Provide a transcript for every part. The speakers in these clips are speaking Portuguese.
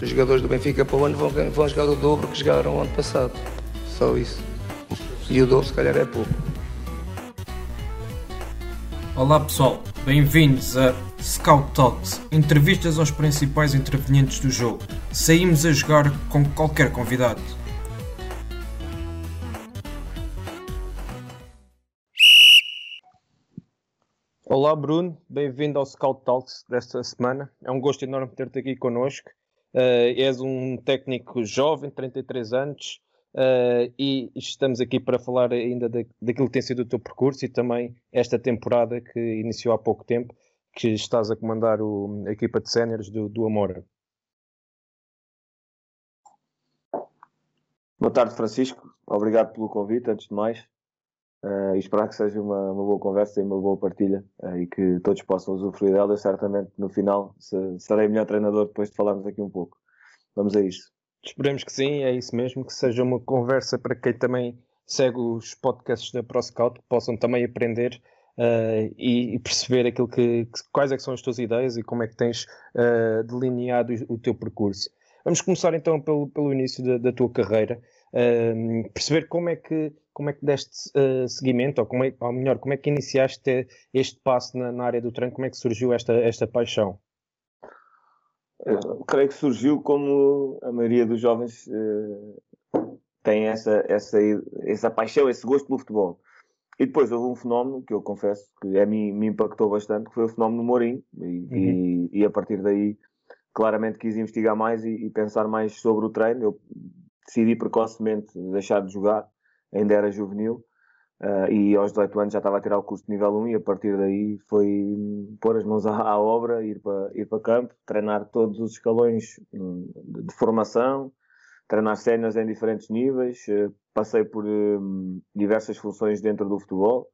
Os jogadores do Benfica para o ano vão, vão jogar o dobro que jogaram o ano passado. Só isso. E o dobro se calhar é pouco. Olá pessoal, bem-vindos a Scout Talks, entrevistas aos principais intervenientes do jogo. Saímos a jogar com qualquer convidado. Olá Bruno, bem-vindo ao Scout Talks desta semana. É um gosto enorme ter-te aqui connosco. Uh, és um técnico jovem, 33 anos, uh, e estamos aqui para falar ainda daquilo que tem sido o teu percurso e também esta temporada que iniciou há pouco tempo, que estás a comandar o, a equipa de séniores do, do Amora. Boa tarde, Francisco. Obrigado pelo convite, antes de mais. Uh, e esperar que seja uma, uma, boa conversa e uma boa partilha uh, e que todos possam usufruir dela. Eu certamente no final se, serei melhor treinador depois de falarmos aqui um pouco. Vamos a isso. Esperemos que sim, é isso mesmo, que seja uma conversa para quem também segue os podcasts da ProScout, que possam também aprender uh, e, e, perceber aquilo que, que, quais é que são as tuas ideias e como é que tens delineado o, o teu percurso. Vamos começar então pelo, pelo início da, da tua carreira, perceber como é que como é que deste uh, seguimento, ou, como é, ou melhor, como é que iniciaste este passo na, na, área do treino, como é que surgiu esta, esta paixão? Eu creio que surgiu como a maioria dos jovens uh, tem essa, essa, essa paixão, esse gosto pelo futebol. E depois houve um fenómeno que eu confesso que a mim me impactou bastante, que foi o fenómeno do Mourinho. E, uhum. e, e, a partir daí, claramente quis investigar mais e, e, pensar mais sobre o treino. Eu decidi precocemente deixar de jogar ainda era juvenil. Uh, e aos 18 anos já estava a tirar o curso de nível 1 e a partir daí foi pôr as mãos à, à obra, ir para, ir para campo, treinar todos os escalões hum, de, de, formação, treinar cenas em diferentes níveis, uh, passei por um, diversas funções dentro do futebol,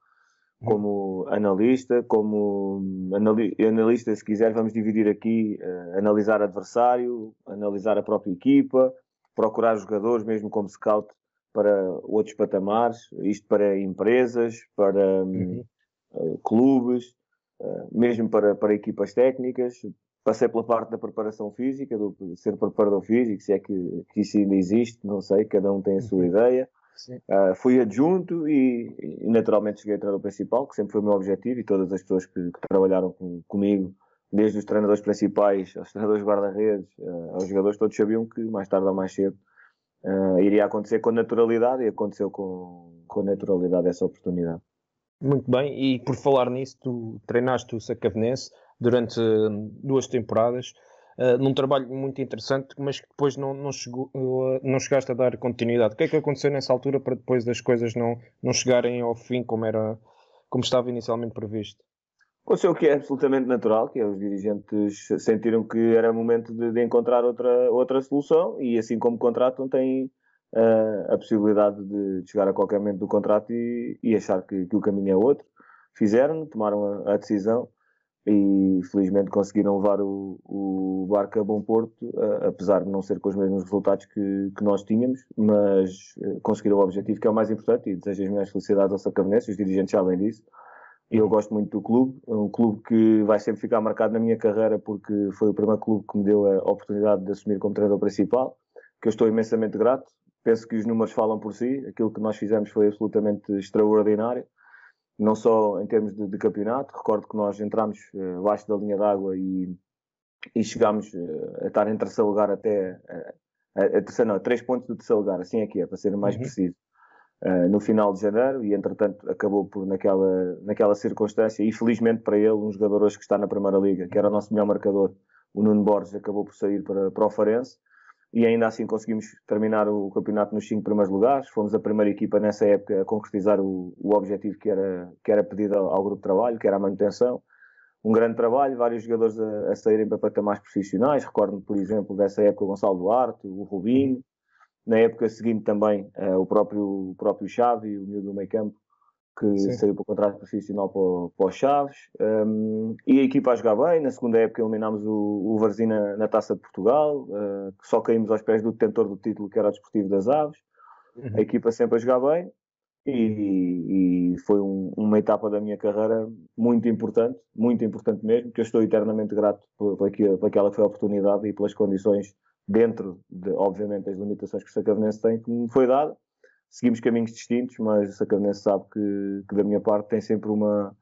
como analista, como hum, anali analista, se quiser, vamos dividir aqui, uh, analisar adversário, analisar a própria equipa, procurar jogadores, mesmo como scout, para outros patamares, isto para empresas, para hum, uhum. uh, clubes, uh, mesmo para, para equipas técnicas. Passei pela parte da preparação física, do ser preparador físico, se é que, que isso ainda existe, não sei, cada um tem a sua uhum. ideia. Uh, fui adjunto e, e, naturalmente cheguei ao treinador principal, que sempre foi o meu objetivo, e todas as pessoas que, que trabalharam com, comigo, desde os treinadores principais aos treinadores guarda-redes, uh, aos jogadores, todos sabiam que mais tarde ou mais cedo uh, iria acontecer com naturalidade e aconteceu com, com naturalidade essa oportunidade. Muito bem, e por falar nisso, tu treinaste o Sacavenense durante hum, duas temporadas, uh, num trabalho muito interessante, mas que depois não, não, chegou, uh, não chegaste a dar continuidade. O que é que aconteceu nessa altura para depois das coisas não, não chegarem ao fim como, era, como estava inicialmente previsto? Aconteceu o que é absolutamente natural, que é os dirigentes sentiram que era momento de, de encontrar outra, outra solução e assim como contratam têm uh, a possibilidade de, chegar a qualquer momento do contrato e, e achar que, que, o caminho é outro. Fizeram, tomaram a, a, decisão e felizmente conseguiram levar o, o barco a bom porto, uh, apesar de não ser com os mesmos resultados que, que nós tínhamos, mas uh, conseguiram o objetivo que é o mais importante e desejo as minhas felicidades ao Sacavenense, os dirigentes sabem disso eu gosto muito do clube, é um clube que vai sempre ficar marcado na minha carreira porque foi o primeiro clube que me deu a oportunidade de assumir como treinador principal, que eu estou imensamente grato. Penso que os números falam por si, aquilo que nós fizemos foi absolutamente extraordinário, não só em termos de, de campeonato, recordo que nós entramos uh, abaixo da linha d'água e, e chegámos uh, a estar em terceiro lugar até, uh, a, a terceiro, não, a três pontos do terceiro lugar, assim é que é, para ser mais uhum. preciso uh, no final de janeiro e entretanto acabou por naquela, naquela circunstância e felizmente para ele, um jogador hoje que está na Primeira Liga, que era o nosso melhor marcador, o Nuno Borges, acabou por sair para, para o Farense e ainda assim conseguimos terminar o campeonato nos cinco primeiros lugares. Fomos a primeira equipa nessa época a concretizar o, o objetivo que era, que era pedido ao, ao, grupo de trabalho, que era a manutenção. um grande trabalho, vários jogadores a, a saírem para patamares profissionais. Recordo-me, por exemplo, dessa época o Gonçalo Duarte, o Rubinho. Na época seguinte também uh, o próprio, o próprio Xavi, o miúdo do meio campo, que Sim. saiu para o contrato profissional para, o, para o Chaves. Um, e a equipa a jogar bem. Na segunda época eliminámos o, o Varzina na Taça de Portugal, uh, só caímos aos pés do detentor do título, que era o Desportivo das Aves. Uhum. A equipa sempre a jogar bem. E, e foi um, uma etapa da minha carreira muito importante, muito importante mesmo, que eu estou eternamente grato por, por, aquilo, por aquela que foi a oportunidade e pelas condições dentro de, obviamente, as limitações que o Sacavenense tem, que me foi dada. Seguimos caminhos distintos, mas o Sacavenense sabe que, que, da minha parte tem sempre uma,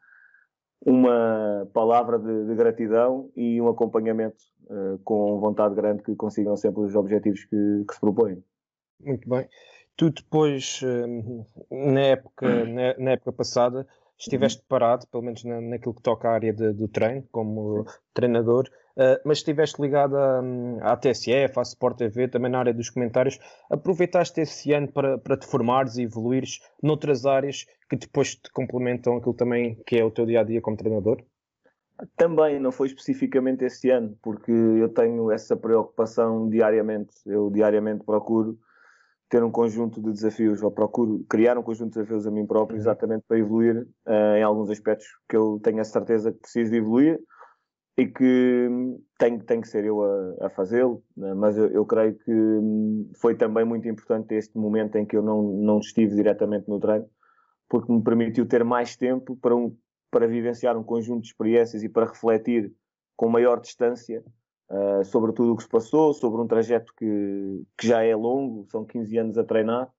uma palavra de, de gratidão e um acompanhamento uh, com vontade grande que consigam sempre os objetivos que, que se propõem. Muito bem. Tu depois, hum, na época, na, na época passada, estiveste parado, pelo menos na, naquilo que toca à área de, do treino, como treinador, uh, mas estiveste ligado à, hum, à TSF, à Sport TV, também na área dos comentários. Aproveitaste esse ano para, para te formares e evoluires noutras áreas que depois te complementam aquilo também que é o teu dia a dia como treinador? Também, não foi especificamente esse ano, porque eu tenho essa preocupação diariamente. Eu diariamente procuro ter um conjunto de desafios, ou procuro criar um conjunto de desafios a mim próprio, uhum. exatamente para evoluir uh, em alguns aspectos que eu tenho a certeza que preciso de evoluir e que tenho, tenho que ser eu a, a fazê-lo, né? mas eu, eu, creio que hum, foi também muito importante este momento em que eu não, não estive diretamente no treino, porque me permitiu ter mais tempo para, um, para vivenciar um conjunto de experiências e para refletir com maior distância uh, sobre tudo o que se passou, sobre um trajeto que, que já é longo, são 15 anos a treinar,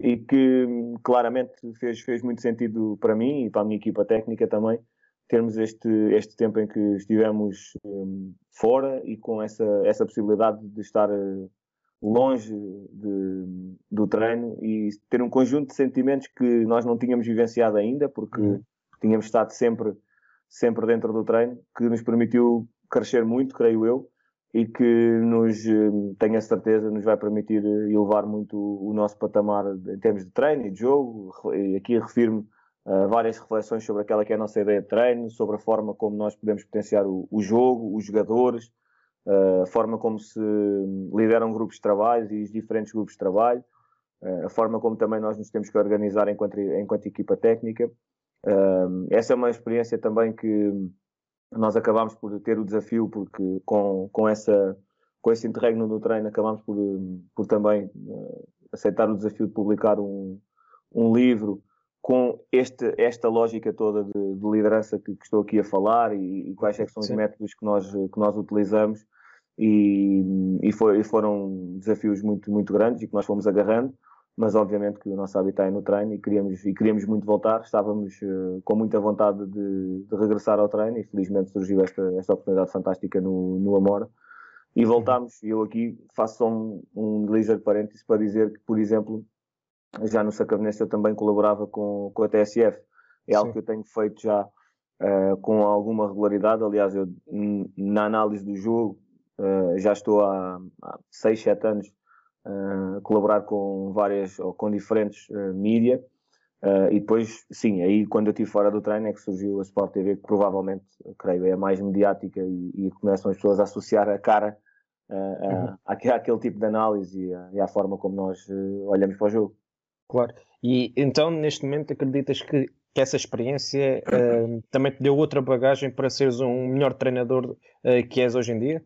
e que claramente fez, fez muito sentido para mim e para a minha equipa técnica também, termos este, este tempo em que estivemos um, fora e com essa, essa possibilidade de estar uh, longe de, do treino e ter um conjunto de sentimentos que nós não tínhamos vivenciado ainda, porque uhum. tínhamos estado sempre, sempre dentro do treino, que nos permitiu crescer muito, creio eu, e que nos, hum, tenho a certeza, nos vai permitir eh, elevar muito o nosso patamar em termos de treino e de jogo. E aqui refiro-me a várias reflexões sobre aquela que é a nossa ideia de treino, sobre a forma como nós podemos potenciar o, o jogo, os jogadores, a forma como se hum, lideram grupos de trabalho e os diferentes grupos de trabalho, a forma como também nós nos temos que organizar enquanto, enquanto equipa técnica. Hum, essa é uma experiência também que nós acabámos por ter o desafio, porque com, com, essa, com esse interregno no treino acabámos por, por também uh, aceitar o desafio de publicar um, um livro com este, esta lógica toda de, de liderança que, que, estou aqui a falar e, e quais é são os Sim. métodos que nós, que nós utilizamos e, e, foi, e foram desafios muito, muito grandes e que nós fomos agarrando mas obviamente que o nosso habitat é no treino e queríamos, e queríamos muito voltar, estávamos uh, com muita vontade de, de, regressar ao treino e felizmente surgiu esta, esta oportunidade fantástica no, no Amora e voltámos, e eu aqui faço só um, um ligeiro parênteses para dizer que, por exemplo, já no Sacavenense eu também colaborava com, com a TSF, é algo Sim. que eu tenho feito já uh, com alguma regularidade, aliás eu na análise do jogo uh, já estou há, há 6, 7 anos uh, colaborar com várias ou com diferentes uh, mídia. Uh, e depois, sim, aí quando eu estive fora do treino é que surgiu a Sport TV, que provavelmente, creio, é a mais mediática e, e começam as pessoas a associar a cara uh, uhum. àquele tipo de análise e, a, e à forma como nós uh, olhamos para o jogo. Claro. E então, neste momento, acreditas que, que essa experiência uh, também te deu outra bagagem para seres um melhor treinador uh, que és hoje em dia?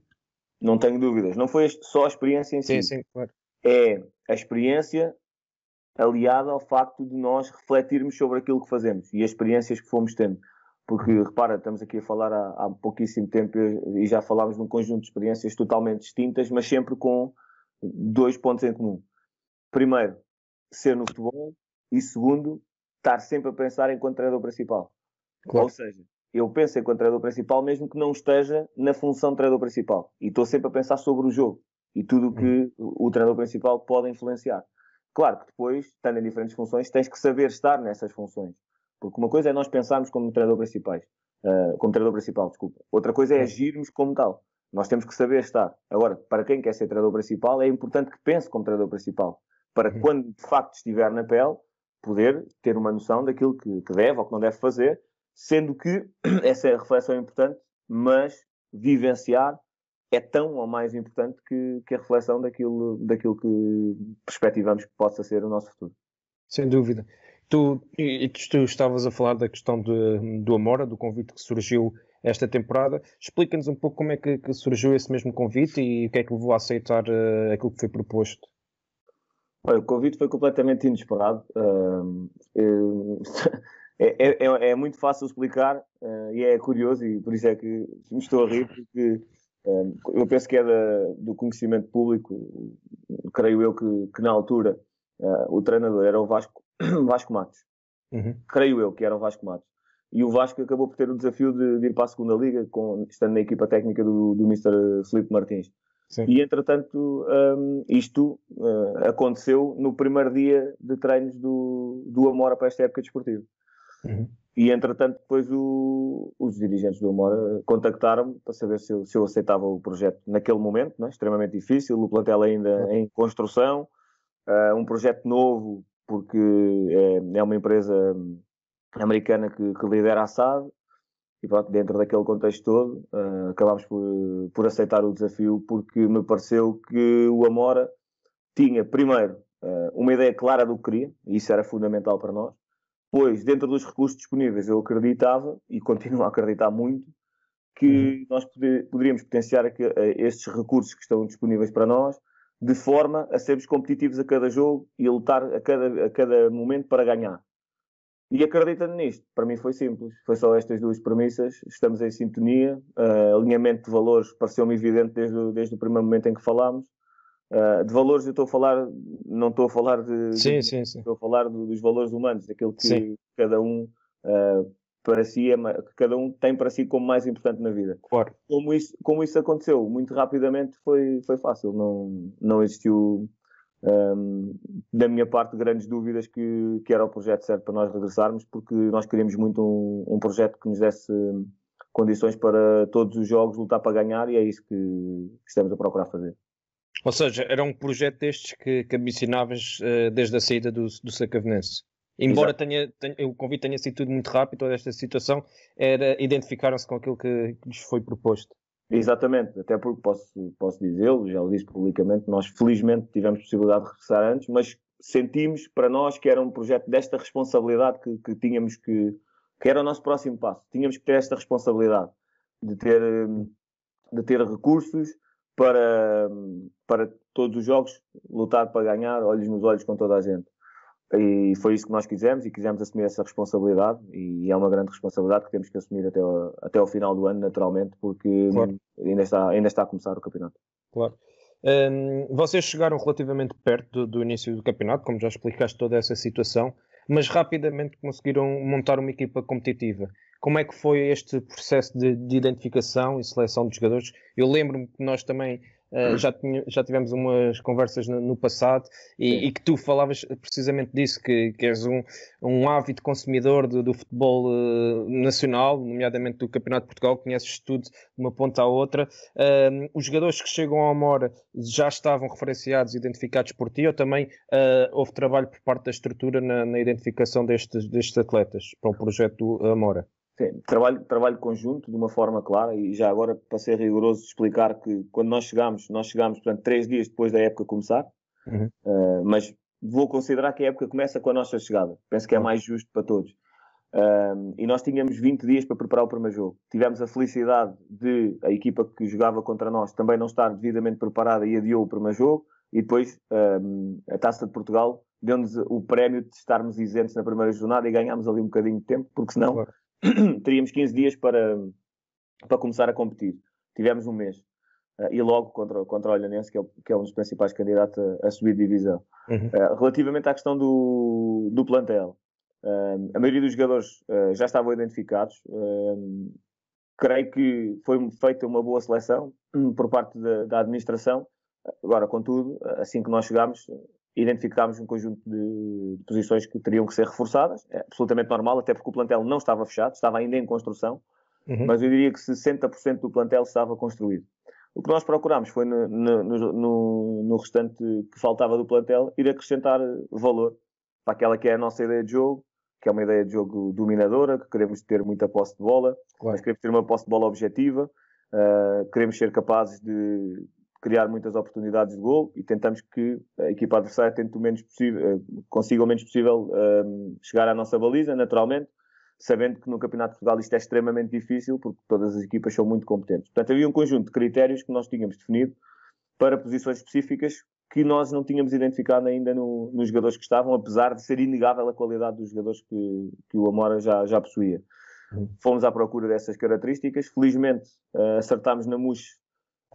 Não tenho dúvidas. Não foi só a experiência em si. Sim, sim, claro é a experiência aliada ao facto de nós refletirmos sobre aquilo que fazemos e as experiências que fomos tendo. Porque, repara, estamos aqui a falar há, há pouquíssimo tempo e já falámos de um conjunto de experiências totalmente distintas, mas sempre com dois pontos em comum. Primeiro, ser no futebol e segundo, estar sempre a pensar enquanto treinador principal. Claro. Ou seja, eu penso enquanto treinador principal mesmo que não esteja na função de treinador principal. E estou sempre a pensar sobre o jogo e tudo o que uhum. o treinador principal pode influenciar. Claro que depois, estando em diferentes funções, tens que saber estar nessas funções. Porque uma coisa é nós pensarmos como treinador principais, uh, como treinador principal, desculpa. Outra coisa é agirmos como tal. Nós temos que saber estar. Agora, para quem quer ser treinador principal, é importante que pense como treinador principal. Para que, quando de facto estiver na pele, poder ter uma noção daquilo que, que deve ou que não deve fazer, sendo que essa reflexão é importante mas vivenciar é tão ou mais importante que, que a reflexão daquilo, daquilo que perspectivamos que possa ser o nosso futuro. Sem dúvida. Tu, e, tu estavas a falar da questão de, do Amora, do convite que surgiu esta temporada. Explica-nos um pouco como é que, que, surgiu esse mesmo convite e o que é que levou a aceitar uh, aquilo que foi proposto. Olha, o convite foi completamente inesperado. Uh, é, é, é, muito fácil explicar uh, e é curioso e por isso é que me estou a rir porque eu penso que é da, do conhecimento público, creio eu que, que na altura o treinador era o Vasco, Vasco Matos. Uhum. Creio eu que era o Vasco Matos. E o Vasco acabou por ter o desafio de, de ir para a segunda liga, com, estando na equipa técnica do, do Mr. Felipe Martins. Sim. E entretanto, um, isto uh, aconteceu no primeiro dia de treinos do, do Amora para esta época desportiva. Uhum. E entretanto, depois o, os dirigentes do Amora contactaram-me para saber se eu, se eu, aceitava o projeto naquele momento, né? extremamente difícil, o plantel ainda uhum. em construção, uh, um projeto novo, porque é, é uma empresa americana que, que lidera a SAD e pronto, dentro daquele contexto todo uh, acabámos por, por aceitar o desafio porque me pareceu que o Amora tinha primeiro uh, uma ideia clara do que queria e isso era fundamental para nós pois dentro dos recursos disponíveis eu acreditava e continuo a acreditar muito que uhum. nós poder, poderíamos potenciar aqui, uh, estes recursos que estão disponíveis para nós de forma a sermos competitivos a cada jogo e a lutar a cada, a cada momento para ganhar e acreditando nisto, para mim foi simples. Foi só estas duas premissas. Estamos em sintonia. Uh, alinhamento de valores pareceu-me evidente desde, o, desde o primeiro momento em que falámos. Uh, de valores eu estou a falar, não estou a falar de. Sim, de, sim, sim. Estou a falar do, dos valores humanos, daquilo que sim. cada um uh, para si é, que cada um tem para si como mais importante na vida. Claro. Como isso, como isso aconteceu muito rapidamente foi, foi fácil. Não, não existiu um, da minha parte, grandes dúvidas que, que era o projeto certo para nós regressarmos, porque nós queríamos muito um, um projeto que nos desse condições para todos os jogos lutar para ganhar e é isso que, que estamos a procurar fazer. Ou seja, era um projeto destes que, que ambicionavas uh, desde a saída do, do Sacavenense. Embora tenha, tenha, o convite tenha sido tudo muito rápido, toda esta situação, era identificaram-se com aquilo que, que lhes foi proposto. Exatamente, até porque posso, posso dizê-lo, já o disse publicamente, nós felizmente tivemos possibilidade de regressar antes, mas sentimos para nós que era um projeto desta responsabilidade que, que tínhamos que, que era o nosso próximo passo. Tínhamos que ter esta responsabilidade de ter, de ter recursos para, para todos os jogos, lutar para ganhar, olhos nos olhos com toda a gente. E foi isso que nós quisemos e quisemos assumir essa responsabilidade e é uma grande responsabilidade que temos que assumir até ao, até ao final do ano, naturalmente, porque claro. ainda, está, ainda está a começar o campeonato. Claro. Um, vocês chegaram relativamente perto do, do, início do campeonato, como já explicaste toda essa situação, mas rapidamente conseguiram montar uma equipa competitiva. Como é que foi este processo de, de identificação e seleção de jogadores? Eu lembro-me que nós também Uh, já, tinha, já tivemos umas conversas no, no passado e, e, que tu falavas precisamente disso, que, que és um, um ávido consumidor do, do futebol uh, nacional, nomeadamente do Campeonato de Portugal, conheces tudo de uma ponta à outra. Uh, os jogadores que chegam ao Amora já estavam referenciados, identificados por ti, ou também houve trabalho por parte da estrutura na, na identificação destes, destes atletas para o projeto do Amora? Sim, trabalho, trabalho conjunto de uma forma clara e já agora para ser rigoroso explicar que quando nós chegámos, nós chegámos portanto três dias depois da época começar, uhum. uh, mas vou considerar que a época começa com a nossa chegada. Penso que é mais justo para todos. Uh, e nós tínhamos 20 dias para preparar o primeiro jogo. Tivemos a felicidade de a equipa que jogava contra nós também não estar devidamente preparada e adiou o primeiro jogo. E depois uh, a Taça de Portugal deu-nos o prémio de estarmos isentos na primeira jornada e ganhámos ali um bocadinho de tempo, porque senão claro. teríamos 15 dias para, para começar a competir. Tivemos um mês. Uh, e logo contra, contra o Olhanense, que é, que é um dos principais candidatos a, a subir de divisão. Uhum. Uh, relativamente à questão do, do plantel, uh, a maioria dos jogadores já estavam identificados. creio que foi feita uma boa seleção um, por parte da, da administração. Agora, contudo, assim que nós chegámos, identificámos um conjunto de, de, posições que teriam que ser reforçadas, é absolutamente normal, até porque o plantel não estava fechado, estava ainda em construção, uhum. mas eu diria que 60% do plantel estava construído. O que nós procurámos foi no, no, no, no, restante que faltava do plantel ir acrescentar valor para aquela que é a nossa ideia de jogo, que é uma ideia de jogo dominadora, que queremos ter muita posse de bola, Claro. mas queremos ter uma posse de bola objetiva, uh, queremos ser capazes de criar muitas oportunidades de gol e tentamos que a equipa adversária tente o menos possível, uh, consiga o menos possível um, chegar à nossa baliza, naturalmente, sabendo que no Campeonato de Portugal isto é extremamente difícil, porque todas as equipas são muito competentes. Portanto, havia um conjunto de critérios que nós tínhamos definido para posições específicas que nós não tínhamos identificado ainda no, nos jogadores que estavam, apesar de ser inegável a qualidade dos jogadores que, que o Amora já, já possuía. Uhum. Fomos à procura dessas características. Felizmente, uh, acertámos na MUS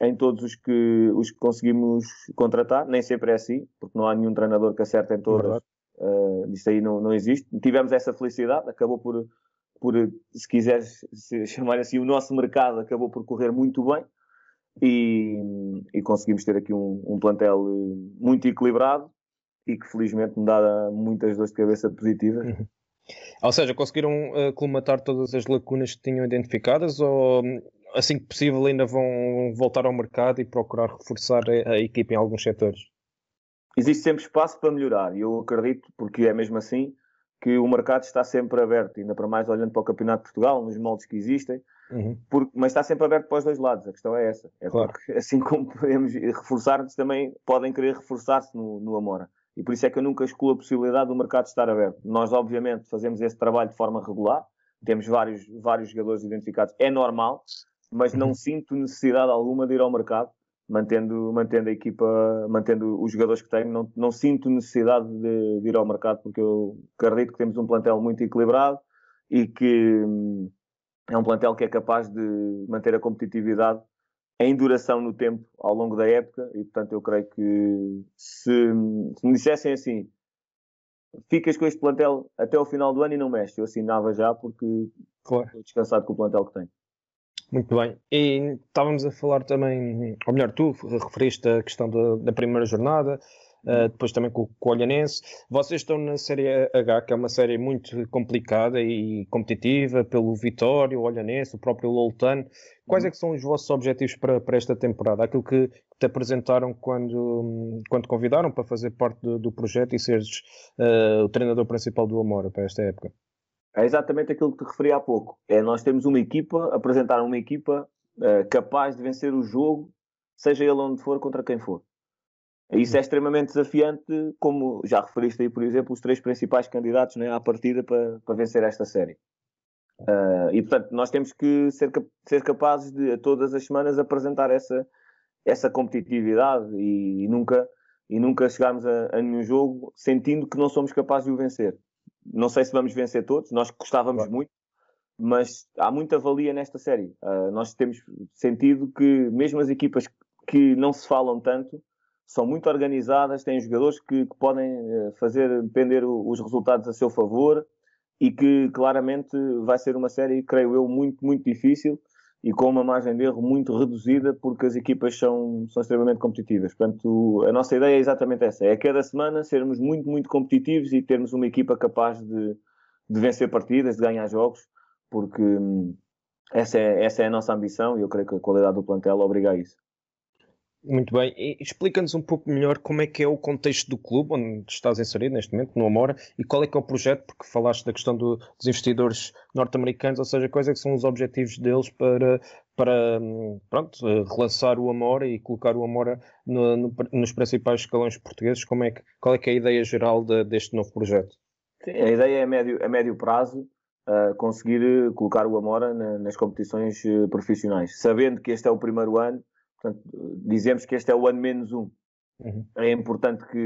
em todos os que, os que conseguimos contratar. Nem sempre é assim, porque não há nenhum treinador que acerte em todas. Uh, isso aí não, não existe. Tivemos essa felicidade, acabou por, por se quiseres se chamar assim, o nosso mercado acabou por correr muito bem e, e conseguimos ter aqui um, um, plantel muito equilibrado e que felizmente me dá muitas dores de cabeça positivas. Uhum. Ou seja, conseguiram uh, colmatar todas as lacunas que tinham identificadas ou assim que possível ainda vão voltar ao mercado e procurar reforçar a, a equipa em alguns setores? Existe sempre espaço para melhorar e eu acredito, porque é mesmo assim, que o mercado está sempre aberto, ainda para mais olhando para o Campeonato de Portugal, nos moldes que existem, uhum. porque, mas está sempre aberto para os dois lados, a questão é essa. É claro. porque, assim como podemos reforçar-nos, também podem querer reforçar-se no, no Amora. E por isso é que eu nunca excluo a possibilidade do mercado estar aberto. Nós, obviamente, fazemos esse trabalho de forma regular, temos vários, vários jogadores identificados, é normal, mas não uhum. sinto necessidade alguma de ir ao mercado, mantendo, mantendo a equipa, mantendo os jogadores que tenho, não, não sinto necessidade de, de, ir ao mercado, porque eu acredito que temos um plantel muito equilibrado e que hum, é um plantel que é capaz de manter a competitividade em duração no tempo ao longo da época e portanto eu creio que se, se me dissessem assim ficas com este plantel até o final do ano e não mexe, eu assinava já porque claro. estou descansado com o plantel que tenho. Muito bem. E estávamos a falar também, ou melhor, tu referiste a questão da, da primeira jornada, uh, depois também com, com o Olhanense. Vocês estão na Série H, que é uma série muito complicada e competitiva, pelo Vitória, o Olhanense, o próprio Loltano. Quais é que são os vossos objetivos para, para esta temporada? Aquilo que te apresentaram quando, quando convidaram para fazer parte do, do projeto e seres uh, o treinador principal do Amora para esta época? É exatamente aquilo que te referi há pouco. É nós temos uma equipa, apresentar uma equipa uh, capaz de vencer o jogo, seja ele onde for, contra quem for. Isso é extremamente desafiante, como já referiste aí, por exemplo, os três principais candidatos né, à partida para, para vencer esta série. Uh, e portanto, nós temos que ser, ser capazes de, todas as semanas, apresentar essa, essa competitividade e, e nunca, e nunca chegarmos a, a nenhum jogo sentindo que não somos capazes de o vencer. Não sei se vamos vencer todos, nós gostávamos Claro. muito, mas há muita valia nesta série. Uh, nós temos sentido que mesmo as equipas que não se falam tanto são muito organizadas, têm jogadores que, que podem eh, fazer depender o- os resultados a seu favor e que claramente vai ser uma série, creio eu, muito, muito difícil e com uma margem de erro muito reduzida porque as equipas são, são extremamente competitivas. Portanto, a nossa ideia é exatamente essa, é cada semana sermos muito, muito competitivos e termos uma equipa capaz de, de vencer partidas, de ganhar jogos, porque hum, essa é, essa é a nossa ambição e eu creio que a qualidade do plantel obriga a isso. Muito bem. Explica-nos um pouco melhor como é que é o contexto do clube onde estás inserido neste momento, no Amora, e qual é que é o projeto, porque falaste da questão do- dos investidores norte-americanos, ou seja, quais é que são os objetivos deles para, para hum, pronto, eh, relançar o Amora e colocar o Amora no- no- nos principais escalões portugueses, como é que, qual é que é a ideia geral de- deste novo projeto? Sim, a ideia é a médio, a médio prazo uh, conseguir colocar o Amora na- nas competições uh, profissionais, sabendo que este é o primeiro ano, portanto, dizemos que este é o ano menos um. Uhum. É importante que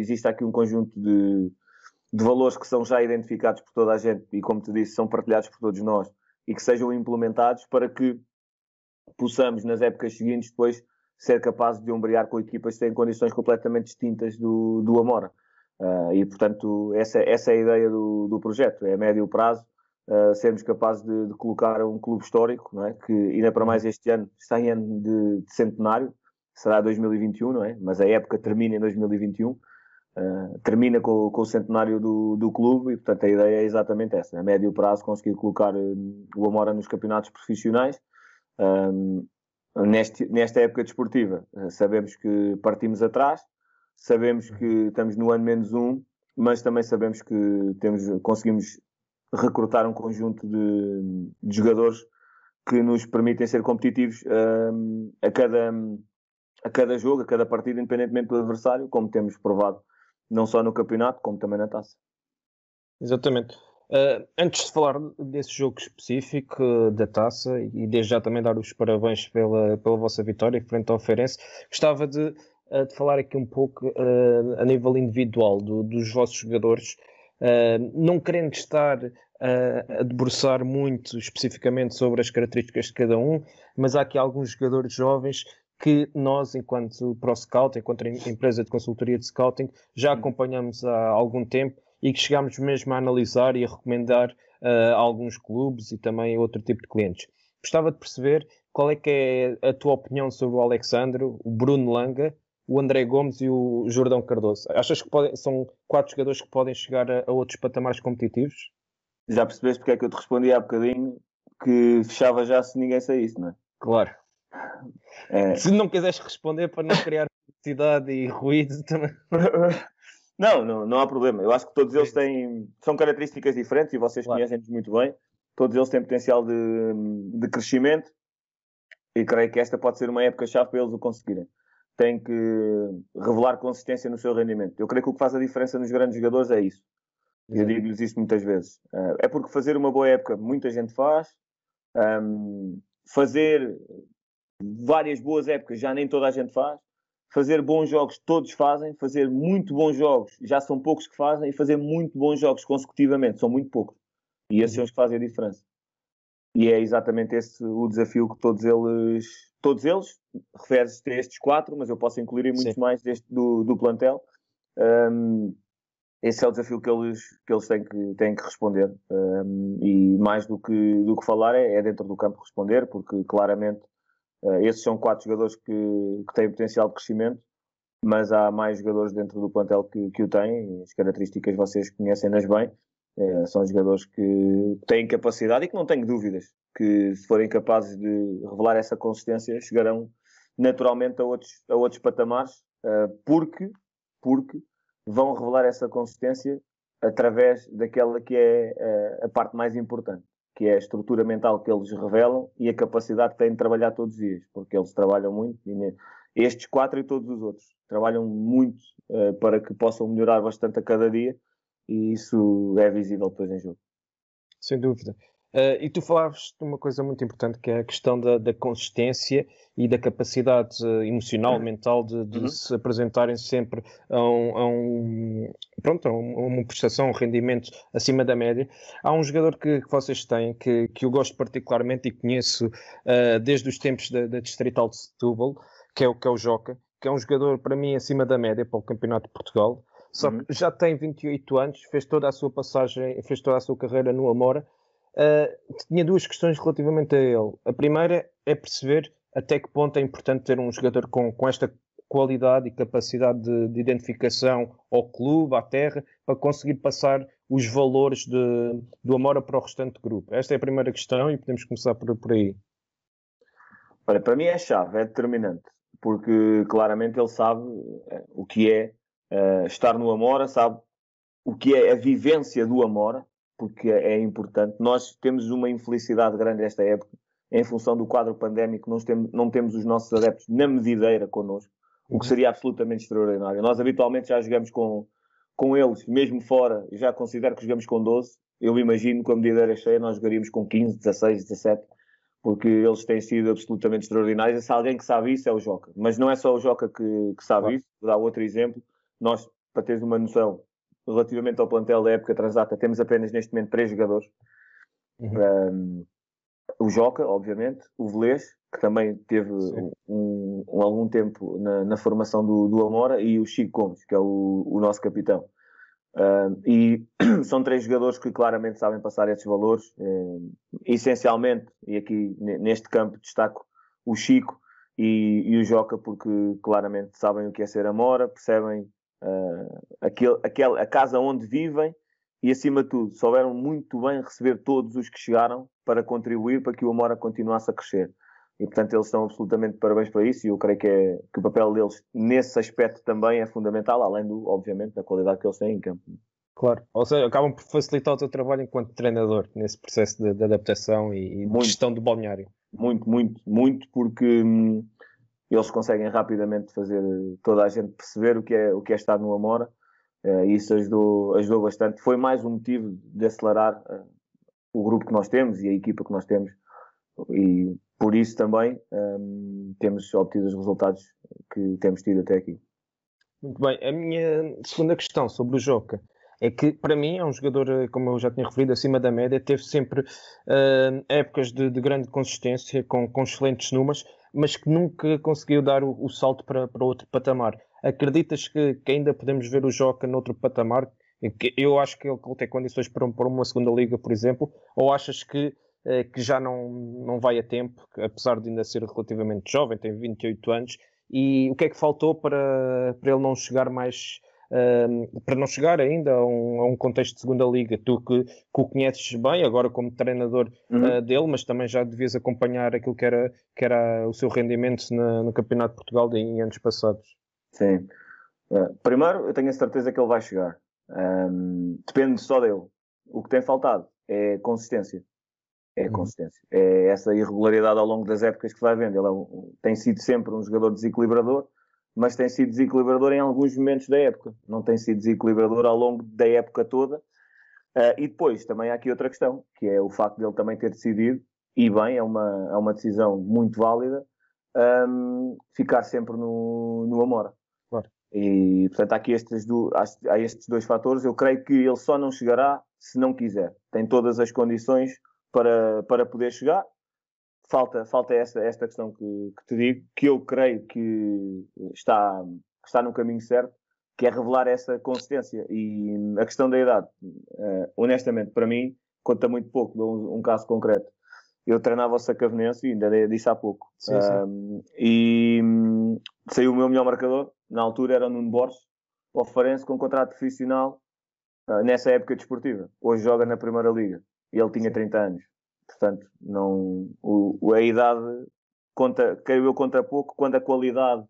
exista aqui um conjunto de, de valores que são já identificados por toda a gente e, como te disse, são partilhados por todos nós e que sejam implementados para que possamos, nas épocas seguintes, depois ser capazes de ombrear com equipas que têm condições completamente distintas do, do Amora. Uh, e, portanto, essa, essa é a ideia do, do projeto, é a médio prazo, uh, sermos capazes de, de colocar um clube histórico, não é? que ainda para mais este ano está em ano de, de centenário, será 2021, não é? Mas a época termina em 2021, uh, termina com, com o centenário do, do clube e, portanto, a ideia é exatamente essa, a médio prazo conseguir colocar um, o Amora nos campeonatos profissionais. Um, neste, nesta época desportiva, sabemos que partimos atrás, sabemos que estamos no ano menos um mas também sabemos que temos, conseguimos recrutar um conjunto de, de jogadores que nos permitem ser competitivos um, a, cada, a cada jogo, a cada partida, independentemente do adversário, como temos provado não só no campeonato, como também na taça. Exatamente. Uh, antes de falar desse jogo específico uh, da taça e desde já também dar os parabéns pela, pela vossa vitória frente ao Feirense, gostava de, uh, de falar aqui um pouco a nível individual do, dos vossos jogadores, não querendo estar a debruçar muito especificamente sobre as características de cada um, mas há aqui alguns jogadores jovens que nós, enquanto Pro Scout, enquanto empresa de consultoria de scouting, já acompanhamos há algum tempo e que chegámos mesmo a analisar e a recomendar uh, a alguns clubes e também outro tipo de clientes. Gostava de perceber qual é que é a tua opinião sobre o Alexandre, o Bruno Langa, o André Gomes e o Jordão Cardoso. Achas que podem, são quatro jogadores que podem chegar a, a outros patamares competitivos? Já percebeste porque é que eu te respondi há bocadinho que fechava já se ninguém saísse, não é? Claro. É... Se não quiseres responder para não criar publicidade e ruído também. Não, não, não há problema. Eu acho que todos eles têm. São características diferentes e vocês claro. conhecem-nos muito bem. Todos eles têm potencial de, de crescimento e creio que esta pode ser uma época-chave para eles o conseguirem. Têm que revelar consistência no seu rendimento. Eu creio que o que faz a diferença nos grandes jogadores é isso. Eu digo-lhes isto muitas vezes. Eh, é porque fazer uma boa época muita gente faz. fazer várias boas épocas já nem toda a gente faz fazer bons jogos todos fazem, fazer muito bons jogos já são poucos que fazem, e fazer muito bons jogos consecutivamente são muito poucos. E esses são os que fazem a diferença. E é exatamente esse o desafio que todos eles, todos eles, refere-se a estes quatro, mas eu posso incluir muitos Sim. mais deste, do, do plantel. Um, esse é o desafio que eles, que eles têm, que, têm que responder. Um, e mais do que, do que falar é, é dentro do campo responder, porque claramente Uh, esses são quatro jogadores que, que, têm potencial de crescimento, mas há mais jogadores dentro do plantel que, que o têm. As características vocês conhecem-nas bem. Uh, são jogadores que têm capacidade e que não tenho dúvidas que, se forem capazes de revelar essa consistência, chegarão naturalmente a outros, a outros patamares, uh, porque, porque vão revelar essa consistência através daquela que é a parte mais importante, que é a estrutura mental que eles revelam e a capacidade que têm de trabalhar todos os dias, porque eles trabalham muito, estes quatro e todos os outros, trabalham muito uh, para que possam melhorar bastante a cada dia e isso é visível depois em jogo. Sem dúvida. Uh, e tu falavas de uma coisa muito importante que é a questão da, da consistência e da capacidade uh, emocional, mental de, de uhum. se apresentarem sempre a, um, a, um, pronto, a uma prestação, um rendimento acima da média. Há um jogador que, que vocês têm que, que eu gosto particularmente e conheço uh, desde os tempos da, da Distrital de Setúbal, que é o que é o Joca, que é um jogador para mim acima da média para o Campeonato de Portugal. Só uhum. que já tem 28 anos, fez toda a sua passagem, fez toda a sua carreira no Amora Uh, tinha duas questões relativamente a ele. A primeira é perceber até que ponto é importante ter um jogador com, com esta qualidade e capacidade de, de, identificação ao clube, à terra, para conseguir passar os valores de, do Amora para o restante grupo. Esta é a primeira questão e podemos começar por, por aí. Olha, para mim é chave, é determinante, porque claramente ele sabe eh, o que é uh, estar no Amora, sabe o que é a vivência do Amora, porque é importante. Nós temos uma infelicidade grande esta época, em função do quadro pandémico, nós temos, não temos os nossos adeptos na medideira connosco, o que uhum. seria absolutamente extraordinário. Nós habitualmente já jogamos com, com eles, mesmo fora, já considero que jogamos com 12. Eu imagino que a medideira cheia nós jogaríamos com 15, 16, 17, porque eles têm sido absolutamente extraordinários. E se alguém que sabe isso é o Joca. Mas não é só o Joca que, que sabe claro. isso. Vou dar outro exemplo. Nós, para teres uma noção, relativamente ao plantel da época transata, temos apenas neste momento três jogadores. Uhum. Um, o Joca, obviamente, o Velez, que também teve um, um, algum tempo na, na formação do, do, Amora, e o Chico Gomes, que é o, o nosso capitão. Um, e são três jogadores que claramente sabem passar esses valores. Um, essencialmente, e aqui neste campo destaco o Chico e, e, o Joca, porque claramente sabem o que é ser Amora, percebem uh, aquele, aquele, a casa onde vivem e, acima de tudo, souberam muito bem receber todos os que chegaram para contribuir para que o Amora continuasse a crescer. e portanto eles estão absolutamente parabéns para isso e eu creio que, é, que o papel deles nesse aspecto também é fundamental, além do, obviamente, da qualidade que eles têm em campo. Claro, ou seja, acabam por facilitar o teu trabalho enquanto treinador nesse processo de, de adaptação e, e de gestão do balneário. Muito, muito, muito, porque hum, eles conseguem rapidamente fazer toda a gente perceber o que é, o que é estar no Amora uh, e isso ajudou, ajudou bastante. Foi mais um motivo de acelerar uh, o grupo que nós temos e a equipa que nós temos. E por isso também um, temos obtido os resultados que temos tido até aqui. Muito bem, a minha segunda questão sobre o Joca é que para mim é um jogador, eh, como eu já tinha referido, acima da média, teve sempre uh, épocas de, de, grande consistência, com, com, excelentes números, mas que nunca conseguiu dar o, o salto para, para outro patamar. Acreditas que, que, ainda podemos ver o Joca noutro patamar? Eu acho que ele, que tem condições para, para uma segunda liga, por exemplo, ou achas que, uh, que já não, não vai a tempo, apesar de ainda ser relativamente jovem, tem 28 anos, e o que é que faltou para, para ele não chegar mais uh, para não chegar ainda a um, a um, contexto de segunda liga. Tu que, que o conheces bem, agora como treinador uhum. uh, dele, mas também já devias acompanhar aquilo que era, que era o seu rendimento na, no Campeonato de Portugal em anos passados. Sim. Uh, primeiro, eu tenho a certeza que ele vai chegar. Um, depende só dele. O que tem faltado é consistência. É uhum. consistência. É essa irregularidade ao longo das épocas que vai vendo. Ele é um, tem sido sempre um jogador desequilibrador mas tem sido desequilibrador em alguns momentos da época. Não tem sido desequilibrador ao longo da época toda. Uh, e depois também há aqui outra questão, que é o facto dele também ter decidido, e bem, é uma, é uma decisão muito válida, um, ficar sempre no, no Amora. Claro. E portanto há aqui estes, do, há estes dois fatores. Eu creio que ele só não chegará se não quiser. Tem todas as condições para, para poder chegar falta, falta esta, esta questão que, que, te digo, que eu creio que está, que está no caminho certo, que é revelar essa consistência. E a questão da idade, uh, honestamente, para mim, conta muito pouco. Dou um, um caso concreto. Eu treinava o Sacavenense, ainda disse há pouco. Sim, sim. e um, saiu o meu melhor marcador, na altura era o Nuno Borges, o Farense com contrato profissional uh, nessa época desportiva. Hoje joga na Primeira Liga. E ele tinha 30 anos. Portanto, não, o, a idade conta, creio eu, conta pouco quando a qualidade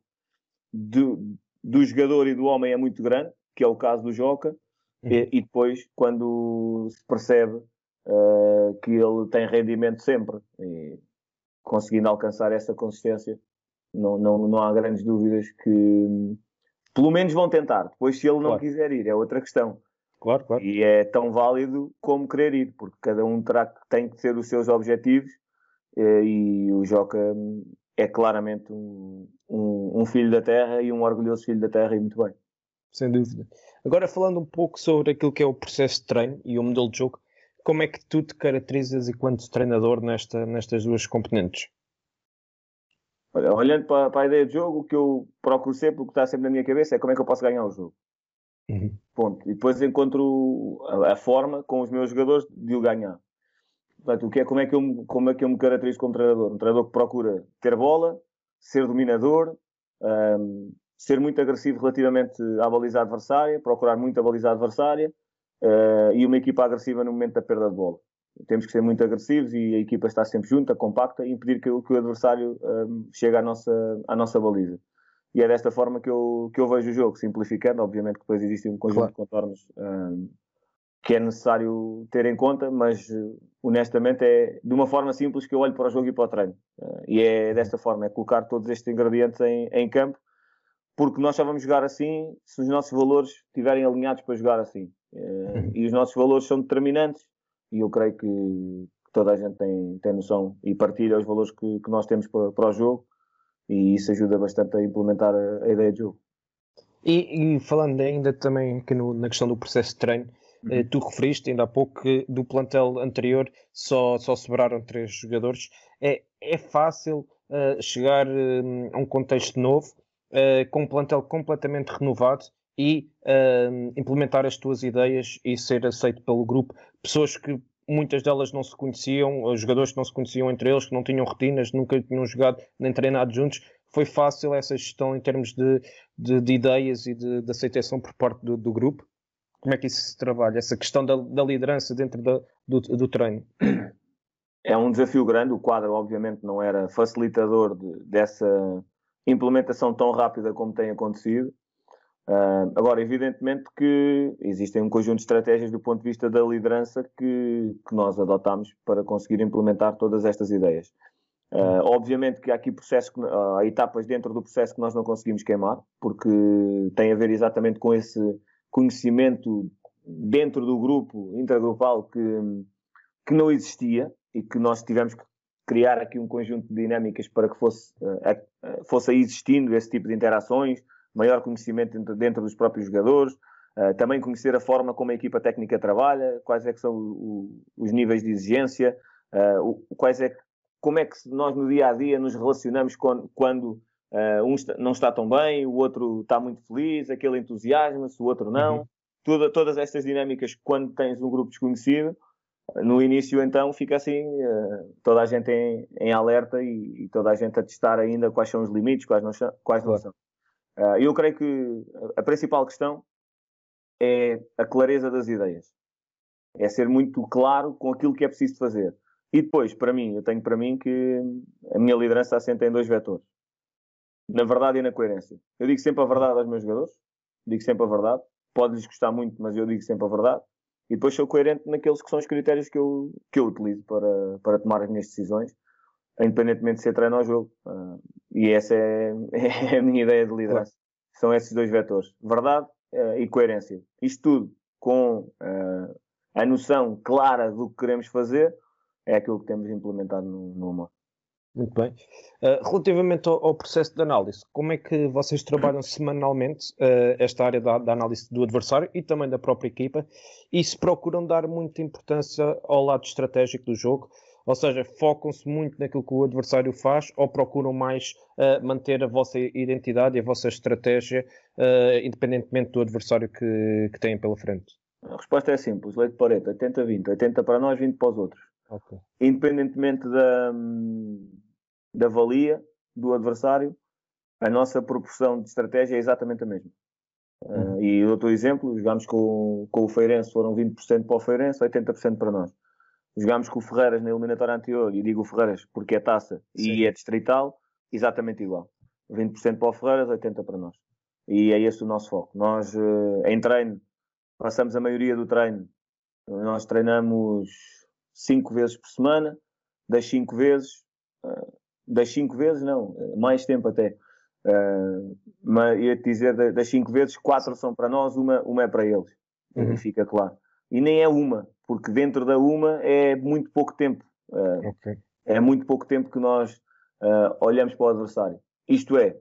do, do jogador e do homem é muito grande, que é o caso do Joca, uhum. e, e, depois quando se percebe uh, que ele tem rendimento sempre, e conseguindo alcançar essa consistência, não, não, não há grandes dúvidas que pelo menos vão tentar. Depois, se ele não claro. quiser ir, é outra questão. Claro, claro. E é tão válido como querer ir, porque cada um terá, tem que ter os seus objetivos eh, e o Joca é claramente um, um, um, filho da terra e um orgulhoso filho da terra e muito bem. Sem dúvida. Agora falando um pouco sobre aquilo que é o processo de treino e o modelo de jogo, como é que tu te caracterizas enquanto treinador nesta, nestas duas componentes? Olha, olhando para, para, a ideia de jogo, o que eu procuro sempre, o que está sempre na minha cabeça é como é que eu posso ganhar o jogo. Uhum. Ponto. E depois encontro a, a, forma com os meus jogadores de o ganhar. Portanto, o que é, como, é que eu, como é que eu me caracterizo como treinador? Um treinador que procura ter bola, ser dominador, um, ser muito agressivo relativamente à baliza adversária, procurar muito a baliza adversária uh, e uma equipa agressiva no momento da perda de bola. Temos que ser muito agressivos e a equipa está sempre junta, compacta e impedir que, que o adversário um, chegue à nossa, à nossa baliza e é desta forma que eu, que eu vejo o jogo, simplificando, obviamente que depois existe um conjunto claro. de contornos um, que é necessário ter em conta, mas honestamente é de uma forma simples que eu olho para o jogo e para o treino. Uh, e é desta forma, é colocar todos estes ingredientes em, em campo, porque nós só vamos jogar assim se os nossos valores estiverem alinhados para jogar assim. Uh, e os nossos valores são determinantes e eu creio que toda a gente tem, tem noção e partilha os valores que, que nós temos para, para o jogo e isso ajuda bastante a implementar a, a ideia de jogo. E, e, falando ainda também aqui no, na questão do processo de treino, uhum. eh, tu referiste ainda há pouco que do plantel anterior só, só sobraram três jogadores. É, é fácil uh, chegar uh, a um contexto novo, uh, com um plantel completamente renovado e implementar as tuas ideias e ser aceito pelo grupo. Pessoas que muitas delas não se conheciam, jogadores que não se conheciam entre eles, que não tinham rotinas, nunca tinham jogado nem treinado juntos. Foi fácil essa gestão em termos de, de, de ideias e de, de, aceitação por parte do, do, grupo? Como é que isso se trabalha? Essa questão da, da liderança dentro da, do, do treino? é um desafio grande. O quadro, obviamente, não era facilitador de, dessa implementação tão rápida como tem acontecido. Uh, agora, evidentemente que existem um conjunto de estratégias do ponto de vista da liderança que, que nós adotamos para conseguir implementar todas estas ideias. Uh, obviamente que há aqui processos, que, uh, etapas dentro do processo que nós não conseguimos queimar, porque tem a ver exatamente com esse conhecimento dentro do grupo intergrupal que, que não existia e que nós tivemos que criar aqui um conjunto de dinâmicas para que fosse, uh, fosse existindo esse tipo de interações, maior conhecimento dentro, dentro dos próprios jogadores, uh, também conhecer a forma como a equipa técnica trabalha, quais é que são o, o, os níveis de exigência, uh, o, quais é que, como é que nós no dia a dia nos relacionamos quando, quando um está, não está tão bem, o outro está muito feliz, aquele entusiasma-se, o outro não. Uhum. Toda, todas estas dinâmicas, quando tens um grupo desconhecido, no início então fica assim toda a gente em, em alerta e, e, toda a gente a testar ainda quais são os limites, quais não, quais não são. Uh, eu creio que a principal questão é a clareza das ideias. É ser muito claro com aquilo que é preciso fazer. E depois, para mim, eu tenho para mim que a minha liderança assenta em dois vetores. Na verdade e na coerência. Eu digo sempre a verdade aos meus jogadores. Digo sempre a verdade. Pode-lhes gostar muito, mas eu digo sempre a verdade. E depois sou coerente naqueles que são os critérios que eu, que eu utilizo para, para tomar as minhas decisões independentemente de ser treino ou jogo. Uh, e essa é, é, a minha ideia de liderança. Claro. São esses dois vetores: verdade uh, e coerência. Isto tudo com uh, a noção clara do que queremos fazer é aquilo que temos implementado no, no humor. Muito bem. Relativamente ao, ao, processo de análise, como é que vocês trabalham semanalmente esta área da, da, análise do adversário e também da própria equipa e se procuram dar muita importância ao lado estratégico do jogo? Ou seja, focam-se muito naquilo que o adversário faz ou procuram mais uh, manter a vossa identidade e a vossa estratégia, uh, independentemente do adversário que, que têm pela frente? A resposta é simples: leite Pareto, 80-20. 80 para nós, 20 para os outros. Okay. Independentemente da, da valia do adversário, a nossa proporção de estratégia é exatamente a mesma. Uhum. Uh, e outro exemplo: jogámos com, com o Feirense, foram 20% para o Feirense, 80% para nós. Jogámos com o Ferreiras na eliminatória anterior, e digo o Ferreiras porque é taça Sim. e é distrital, exatamente igual. 20% para o Ferreiras, 80% para nós. E é esse o nosso foco. Nós, eh, em treino, passamos a maioria do treino, nós treinamos 5 vezes por semana, das 5 vezes, eh, das 5 vezes não, mais tempo até. Mas ia te dizer, das 5 vezes, 4 são para nós, uma, uma é para eles. Uhum. Fica claro. E nem é uma, porque dentro da uma é muito pouco tempo. Uh, okay. É muito pouco tempo que nós uh, olhamos para o adversário. Isto é,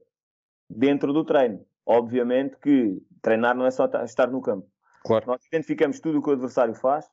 dentro do treino. Obviamente que treinar não é só estar no campo. Claro. Nós identificamos tudo o que o adversário faz,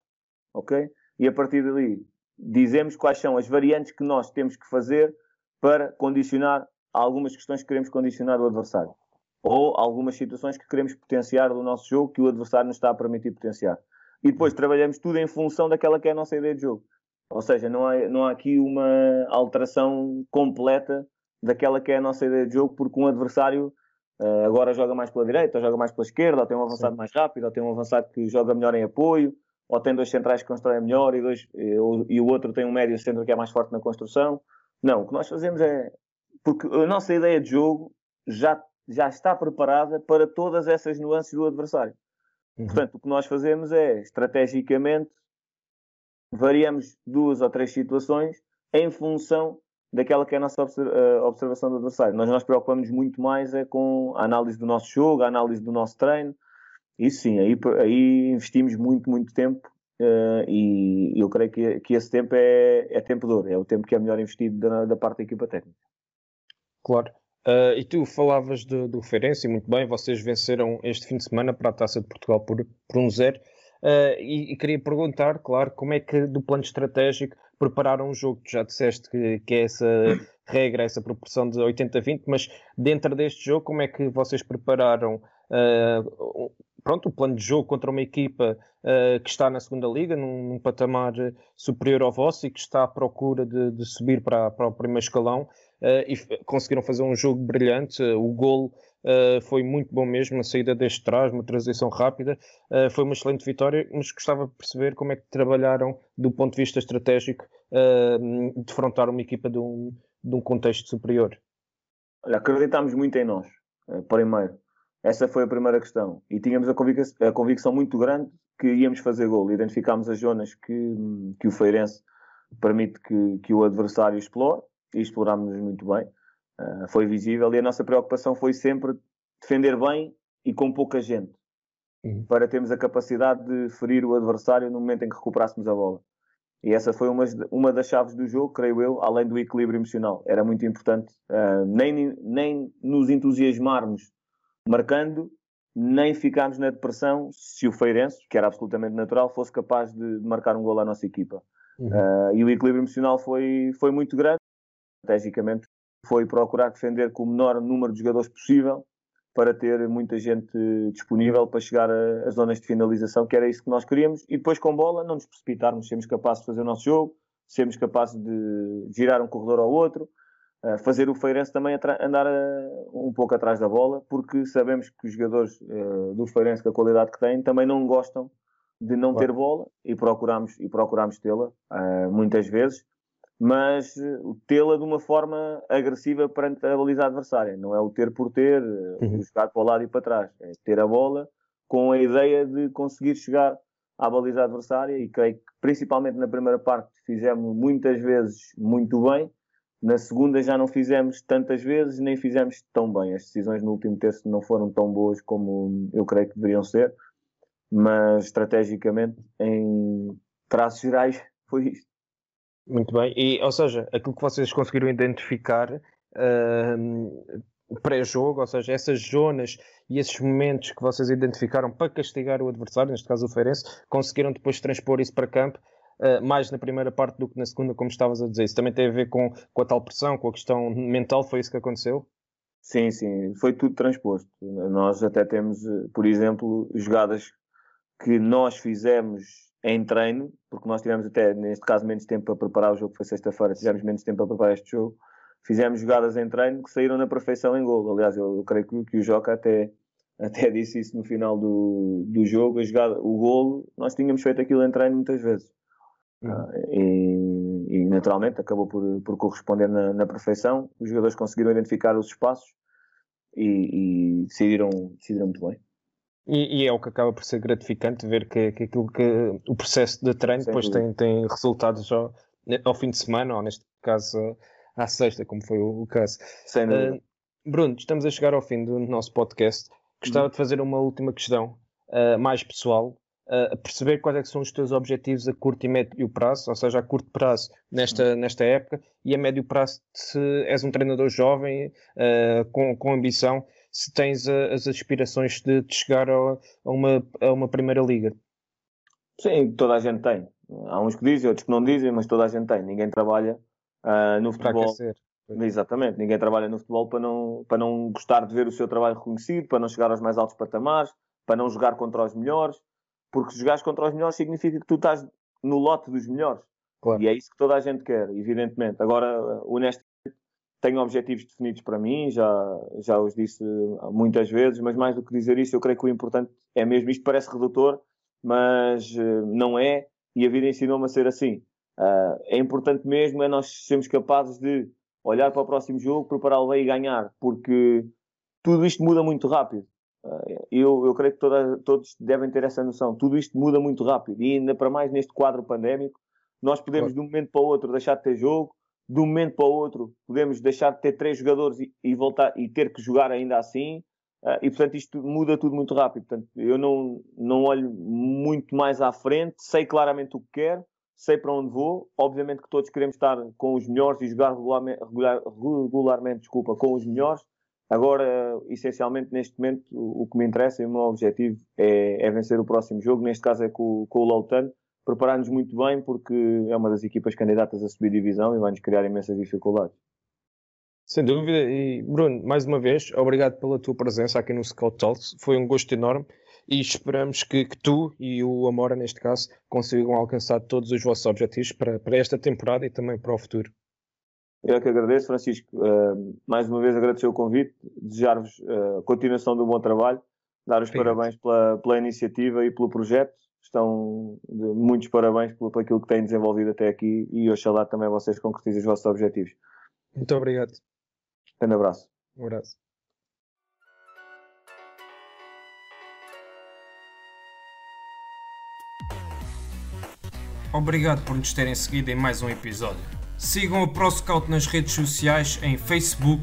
ok? E a partir dali dizemos quais são as variantes que nós temos que fazer para condicionar algumas questões que queremos condicionar do adversário. Ou algumas situações que queremos potenciar do nosso jogo que o adversário nos está a permitir potenciar e depois trabalhamos tudo em função daquela que é a nossa ideia de jogo. Ou seja, não há, não há aqui uma alteração completa daquela que é a nossa ideia de jogo, porque um adversário uh, agora joga mais pela direita, ou joga mais pela esquerda, ou tem um avançado Sim. mais rápido, ou tem um avançado que joga melhor em apoio, ou tem dois centrais que constroem melhor e, dois, e, e o outro tem um médio centro que é mais forte na construção. Não, o que nós fazemos é. Porque a nossa ideia de jogo já, já está preparada para todas essas nuances do adversário. Uhum. Portanto, o que nós fazemos é, estrategicamente, variamos duas ou três situações em função daquela que é a nossa eh, observação do adversário. Nós nós preocupamos muito mais é com a análise do nosso jogo, a análise do nosso treino. Isso sim, aí, aí investimos muito, muito tempo uh, e eu creio que, que esse tempo é, é tempo de ouro, é o tempo que é melhor investido da, da parte da equipa técnica. Claro. Uh, e tu falavas do, do Feirense, muito bem, vocês venceram este fim de semana para a Taça de Portugal por, por um zero. Uh, e, e, queria perguntar, claro, como é que do plano estratégico prepararam o jogo? Tu já disseste que, que é essa regra, essa proporção de 80-20, mas dentro deste jogo, como é que vocês prepararam uh, pronto, o plano de jogo contra uma equipa uh, que está na segunda liga, num, num, patamar superior ao vosso e que está à procura de, de subir para, para o primeiro escalão? Uh, e conseguiram fazer um jogo brilhante. Uh, o gol uh, foi muito bom mesmo, a saída deste trás, uma transição rápida, foi uma excelente vitória, mas gostava de perceber como é que trabalharam do ponto de vista estratégico uh, defrontar uma equipa de um, de um contexto superior. Olha, acreditámos muito em nós, primeiro. Essa foi a primeira questão. E tínhamos a, convic a convicção muito grande que íamos fazer gol. Identificámos as zonas que, que o Feirense permite que, que o adversário explore e explorámos-nos muito bem. Uh, foi visível e a nossa preocupação foi sempre defender bem e com pouca gente uhum. para termos a capacidade de ferir o adversário no momento em que recuperássemos a bola. E essa foi uma, uma das chaves do jogo, creio eu, além do equilíbrio emocional. Era muito importante uh, nem, nem nos entusiasmarmos marcando, nem ficarmos na depressão se o Feirense, que era absolutamente natural, fosse capaz de marcar um gol à nossa equipa. Uhum. Uh, e o equilíbrio emocional foi, foi muito grande. Estrategicamente foi procurar defender com o menor número de jogadores possível para ter muita gente disponível para chegar às zonas de finalização, que era isso que nós queríamos. E depois com bola, não nos precipitarmos, sermos capazes de fazer o nosso jogo, sermos capazes de girar um corredor ao outro, fazer o Feirense também andar um pouco atrás da bola, porque sabemos que os jogadores uh, do Feirense, com a qualidade que têm, também não gostam de não claro. ter bola e procuramos, e procuramos tê-la muitas vezes, mas uh, tê-la de uma forma agressiva perante a baliza adversária. Não é o ter por ter, uhum. jogar para o lado e para trás. É ter a bola com a ideia de conseguir chegar à baliza adversária e creio que principalmente na primeira parte fizemos muitas vezes muito bem na segunda já não fizemos tantas vezes, nem fizemos tão bem. As decisões no último terço não foram tão boas como eu creio que deveriam ser, mas estrategicamente, em traços gerais, foi isto. Muito bem, e ou seja, aquilo que vocês conseguiram identificar uh, pré-jogo, ou seja, essas zonas e esses momentos que vocês identificaram para castigar o adversário, neste caso o Feirense, conseguiram depois transpor isso para campo uh, mais na primeira parte do que na segunda, como estavas a dizer. Isso também tem a ver com, com a tal pressão, com a questão mental, foi isso que aconteceu? Sim, sim, foi tudo transposto. Nós até temos, eh, por exemplo, jogadas que nós fizemos em treino, porque nós tivemos até, neste caso, menos tempo para preparar o jogo, foi sexta-feira, tivemos menos tempo para preparar este jogo. Fizemos jogadas em treino que saíram na perfeição em gol. Aliás, eu, eu creio que, que, o Joca até, até disse isso no final do, do jogo. A jogada, o golo, nós tínhamos feito aquilo em treino muitas vezes. Uh, e, e, naturalmente acabou por, por corresponder na, na, perfeição. Os jogadores conseguiram identificar os espaços e, e decidiram, decidiram muito bem. E, e, é o que acaba por ser gratificante ver que, que aquilo que o processo de treino Sem depois tem, tem resultados ao, ao, fim de semana, ou neste caso à sexta, como foi o, o caso. Sem dúvida. Uh, Bruno, estamos a chegar ao fim do nosso podcast. Gostava uhum. de fazer uma última questão, uh, mais pessoal, a perceber quais é são os teus objetivos a curto e médio prazo, ou seja, a curto prazo nesta, nesta época e a médio prazo se és um treinador jovem uh, com, com ambição, se tens a, as aspirações de, de chegar a, a, uma, a uma primeira liga. Sim, toda a gente tem. Há uns que dizem, outros que não dizem, mas toda a gente tem. Ninguém trabalha uh, no futebol. Exatamente, ninguém trabalha no futebol para não, para não gostar de ver o seu trabalho reconhecido, para não chegar aos mais altos patamares, para não jogar contra os melhores porque jogares contra os melhores significa que tu estás no lote dos melhores. Claro. E é isso que toda a gente quer, evidentemente. Agora, honestamente, tenho objetivos definidos para mim, já, já os disse muitas vezes, mas mais do que dizer isso, eu creio que o importante é mesmo. Isto parece redutor, mas uh, não é, e a vida ensinou-me a ser assim. Uh, é importante mesmo é nós sermos capazes de olhar para o próximo jogo, prepará-lo bem e ganhar, porque tudo isto muda muito rápido. Eh, eu, eu creio que toda, todos devem ter essa noção. Tudo isto muda muito rápido e ainda para mais neste quadro pandémico, nós podemos claro. de um momento para o outro deixar de ter jogo, de um momento para o outro podemos deixar de ter três jogadores e, e voltar e ter que jogar ainda assim. Uh, e portanto isto muda tudo muito rápido. Portanto, eu não, não olho muito mais à frente, sei claramente o que quero, sei para onde vou. Obviamente que todos queremos estar com os melhores e jogar regularmente, regular, regularmente desculpa, com os melhores, Agora, essencialmente, neste momento, o, que me interessa e o meu objetivo é, é, vencer o próximo jogo. Neste caso é com, com o Lautano. Preparar-nos muito bem porque é uma das equipas candidatas a subir divisão e vai-nos criar imensas dificuldades. Sem dúvida. E, Bruno, mais uma vez, obrigado pela tua presença aqui no Scout Talks. Foi um gosto enorme e esperamos que, que, tu e o Amora, neste caso, consigam alcançar todos os vossos objetivos para, para esta temporada e também para o futuro. Eu é que agradeço, Francisco. Uh, mais uma vez agradecer o convite, desejar-vos uh, a continuação do bom trabalho, dar os parabéns pela, pela iniciativa e pelo projeto. Estão de muitos parabéns por, por aquilo que têm desenvolvido até aqui e oxalá também vocês concretizem os vossos objetivos. Muito obrigado. Um abraço. Um abraço. Obrigado por nos terem seguido em mais um episódio. Sigam o ProScout nas redes sociais em Facebook,